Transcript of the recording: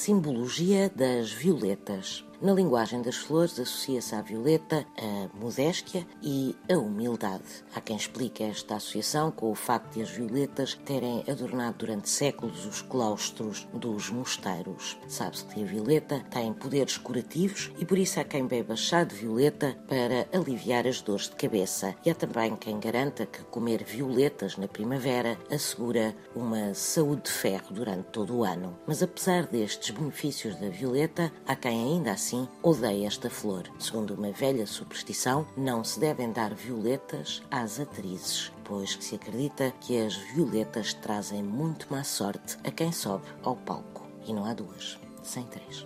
simbologia das violetas. Na linguagem das flores, associa-se à violeta a modéstia e a humildade. Há quem explique esta associação com o facto de as violetas terem adornado durante séculos os claustros dos mosteiros. Sabe-se que a violeta tem poderes curativos e por isso há quem beba chá de violeta para aliviar as dores de cabeça. E há também quem garanta que comer violetas na primavera assegura uma saúde de ferro durante todo o ano. Mas apesar destes benefícios da violeta, há quem ainda assim assim odeia esta flor. Segundo uma velha superstição, não se devem dar violetas às atrizes, pois se acredita que as violetas trazem muito má sorte a quem sobe ao palco. E não há duas, sem três.